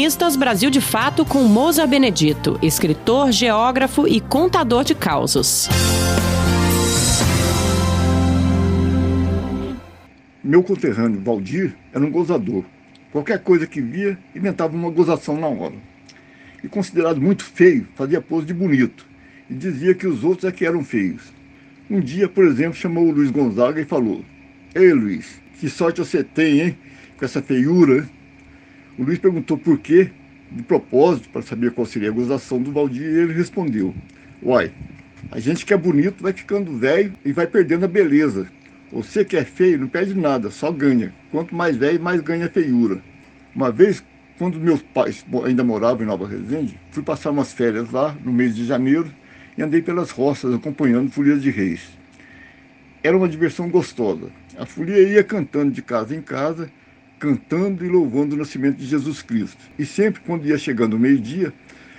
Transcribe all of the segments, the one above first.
Colunistas Brasil de Fato com Moza Benedito, escritor, geógrafo e contador de causos. Meu conterrâneo Valdir era um gozador. Qualquer coisa que via, inventava uma gozação na hora. E considerado muito feio, fazia pose de bonito e dizia que os outros é que eram feios. Um dia, por exemplo, chamou o Luiz Gonzaga e falou: Ei, Luiz, que sorte você tem, hein? Com essa feiura. O Luiz perguntou por quê, de propósito, para saber qual seria a gozação do Valdir, e ele respondeu: Uai, a gente que é bonito vai ficando velho e vai perdendo a beleza. Você que é feio não perde nada, só ganha. Quanto mais velho, mais ganha feiura. Uma vez, quando meus pais ainda moravam em Nova Resende, fui passar umas férias lá no mês de janeiro e andei pelas roças acompanhando folias de reis. Era uma diversão gostosa. A folia ia cantando de casa em casa, cantando e louvando o nascimento de Jesus Cristo. E sempre quando ia chegando o meio-dia,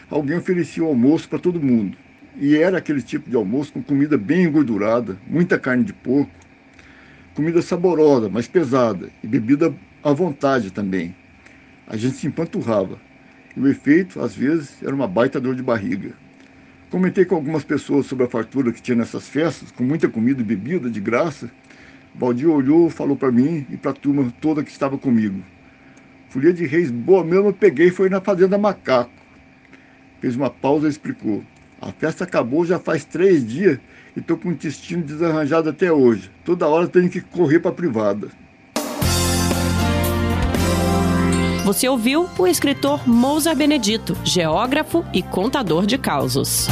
alguém oferecia o almoço para todo mundo. E era aquele tipo de almoço com comida bem engordurada, muita carne de porco, comida saborosa, mas pesada, e bebida à vontade também. A gente se empanturrava. E o efeito, às vezes, era uma baita dor de barriga. Comentei com algumas pessoas sobre a fartura que tinha nessas festas, com muita comida e bebida de graça. Valdir olhou, falou para mim e para a turma toda que estava comigo. Folia de reis boa mesmo eu peguei e foi na fazenda Macaco. Fez uma pausa e explicou. A festa acabou já faz três dias e estou com o intestino desarranjado até hoje. Toda hora tenho que correr para a privada. Você ouviu o escritor Mousa Benedito, geógrafo e contador de causos.